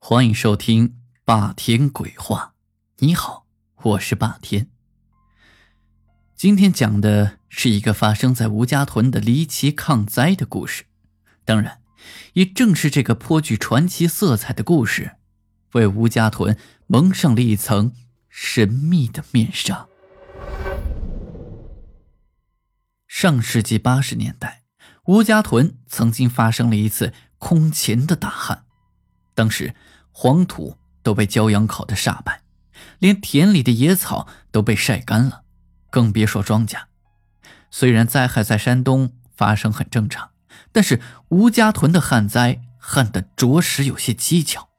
欢迎收听《霸天鬼话》。你好，我是霸天。今天讲的是一个发生在吴家屯的离奇抗灾的故事。当然，也正是这个颇具传奇色彩的故事，为吴家屯蒙上了一层神秘的面纱。上世纪八十年代，吴家屯曾经发生了一次空前的大旱，当时。黄土都被骄阳烤得煞白，连田里的野草都被晒干了，更别说庄稼。虽然灾害在山东发生很正常，但是吴家屯的旱灾旱得着实有些蹊跷。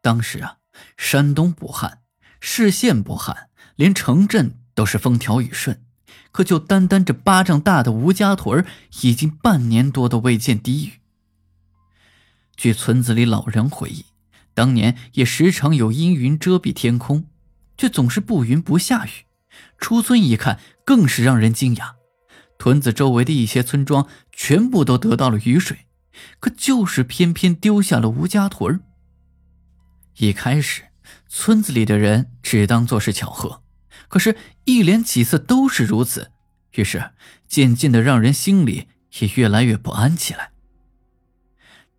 当时啊，山东不旱，市县不旱，连城镇都是风调雨顺，可就单单这巴掌大的吴家屯已经半年多都未见滴雨。据村子里老人回忆。当年也时常有阴云遮蔽天空，却总是不云不下雨。出村一看，更是让人惊讶。屯子周围的一些村庄全部都得到了雨水，可就是偏偏丢下了吴家屯一开始，村子里的人只当做是巧合，可是，一连几次都是如此，于是渐渐的让人心里也越来越不安起来。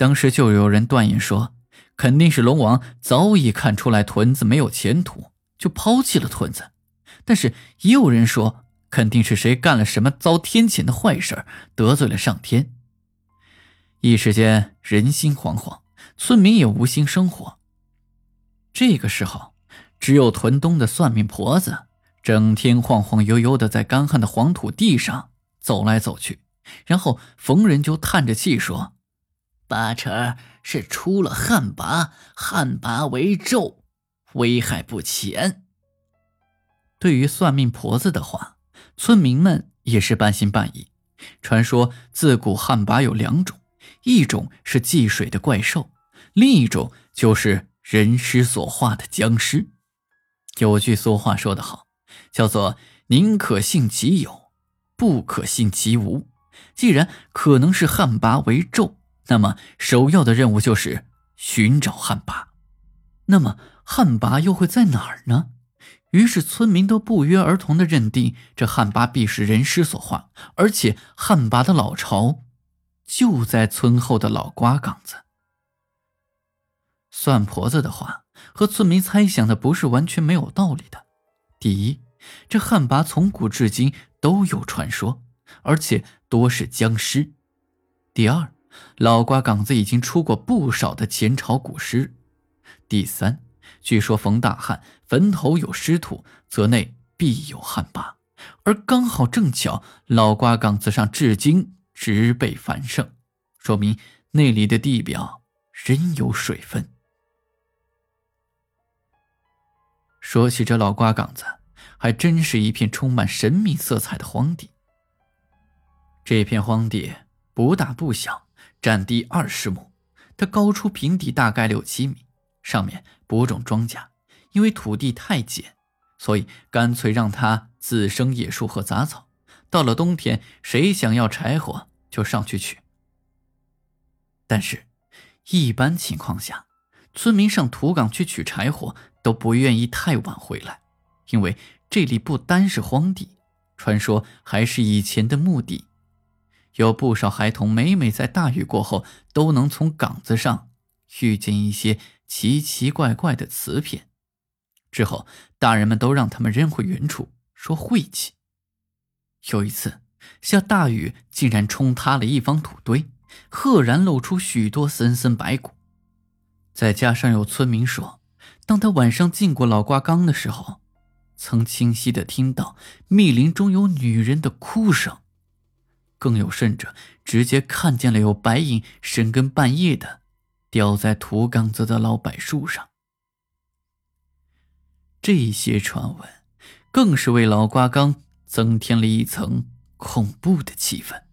当时就有人断言说。肯定是龙王早已看出来屯子没有前途，就抛弃了屯子。但是也有人说，肯定是谁干了什么遭天谴的坏事，得罪了上天。一时间人心惶惶，村民也无心生活。这个时候，只有屯东的算命婆子，整天晃晃悠悠的在干旱的黄土地上走来走去，然后逢人就叹着气说：“八成。”是出了旱魃，旱魃为咒，危害不浅。对于算命婆子的话，村民们也是半信半疑。传说自古旱魃有两种，一种是忌水的怪兽，另一种就是人尸所化的僵尸。有句俗话说得好，叫做“宁可信其有，不可信其无”。既然可能是旱魃为咒。那么，首要的任务就是寻找旱魃。那么，旱魃又会在哪儿呢？于是，村民都不约而同地认定，这旱魃必是人尸所化，而且旱魃的老巢就在村后的老瓜岗子。算婆子的话和村民猜想的不是完全没有道理的。第一，这旱魃从古至今都有传说，而且多是僵尸。第二。老瓜岗子已经出过不少的前朝古尸。第三，据说逢大旱，坟头有尸土，则内必有旱魃，而刚好正巧老瓜岗子上至今植被繁盛，说明那里的地表仍有水分。说起这老瓜岗子，还真是一片充满神秘色彩的荒地。这片荒地不大不小。占地二十亩，它高出平地大概六七米，上面播种庄稼。因为土地太碱，所以干脆让它自生野树和杂草。到了冬天，谁想要柴火就上去取。但是，一般情况下，村民上土岗去取柴火都不愿意太晚回来，因为这里不单是荒地，传说还是以前的墓地。有不少孩童每每在大雨过后，都能从岗子上遇见一些奇奇怪怪的瓷片，之后大人们都让他们扔回原处，说晦气。有一次下大雨，竟然冲塌了一方土堆，赫然露出许多森森白骨。再加上有村民说，当他晚上进过老瓜缸的时候，曾清晰的听到密林中有女人的哭声。更有甚者，直接看见了有白影深更半夜的吊在土岗子的老柏树上。这些传闻更是为老瓜岗增添了一层恐怖的气氛。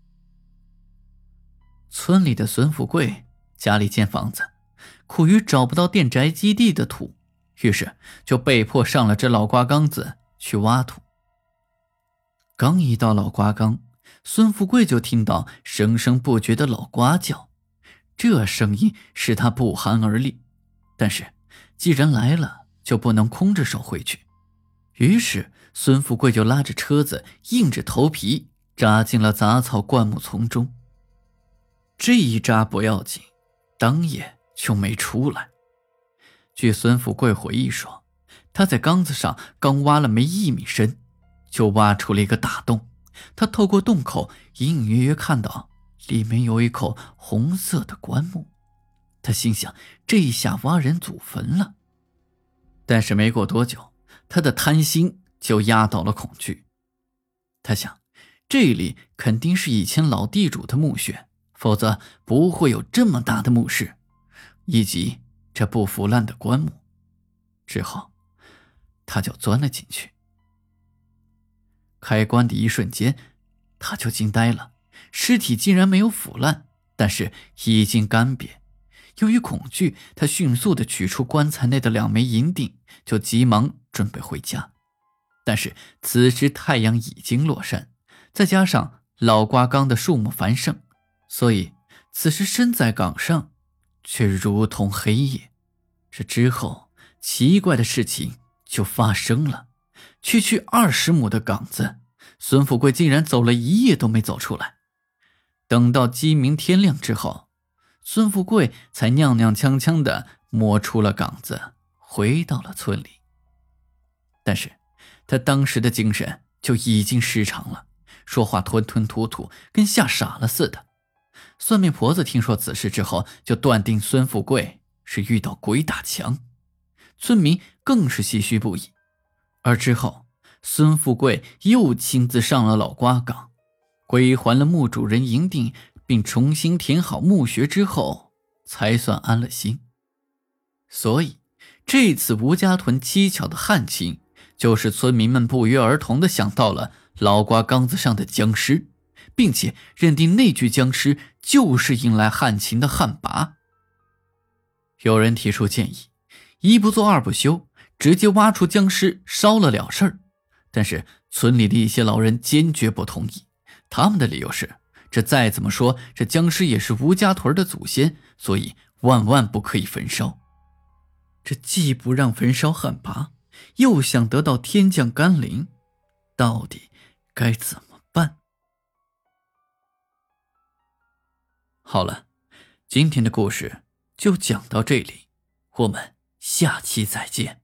村里的孙富贵家里建房子，苦于找不到电宅基地的土，于是就被迫上了这老瓜岗子去挖土。刚一到老瓜岗。孙富贵就听到声声不绝的老瓜叫，这声音使他不寒而栗。但是既然来了，就不能空着手回去。于是孙富贵就拉着车子，硬着头皮扎进了杂草灌木丛中。这一扎不要紧，当夜就没出来。据孙富贵回忆说，他在缸子上刚挖了没一米深，就挖出了一个大洞。他透过洞口隐隐约约看到里面有一口红色的棺木。他心想：这一下挖人祖坟了。但是没过多久，他的贪心就压倒了恐惧。他想，这里肯定是以前老地主的墓穴。否则不会有这么大的墓室，以及这不腐烂的棺木。之后，他就钻了进去。开棺的一瞬间，他就惊呆了：尸体竟然没有腐烂，但是已经干瘪。由于恐惧，他迅速的取出棺材内的两枚银锭，就急忙准备回家。但是此时太阳已经落山，再加上老瓜缸的树木繁盛。所以，此时身在岗上，却如同黑夜。这之后，奇怪的事情就发生了。区区二十亩的岗子，孙富贵竟然走了一夜都没走出来。等到鸡鸣天亮之后，孙富贵才踉踉跄跄的摸出了岗子，回到了村里。但是，他当时的精神就已经失常了，说话吞吞吐吐，跟吓傻了似的。算命婆子听说此事之后，就断定孙富贵是遇到鬼打墙，村民更是唏嘘不已。而之后，孙富贵又亲自上了老瓜岗，归还了墓主人银锭，并重新填好墓穴之后，才算安了心。所以，这次吴家屯蹊跷的旱情，就是村民们不约而同的想到了老瓜缸子上的僵尸。并且认定那具僵尸就是引来旱情的旱魃。有人提出建议，一不做二不休，直接挖出僵尸烧了了事儿。但是村里的一些老人坚决不同意，他们的理由是：这再怎么说，这僵尸也是吴家屯的祖先，所以万万不可以焚烧。这既不让焚烧旱魃，又想得到天降甘霖，到底该怎么办？好了，今天的故事就讲到这里，我们下期再见。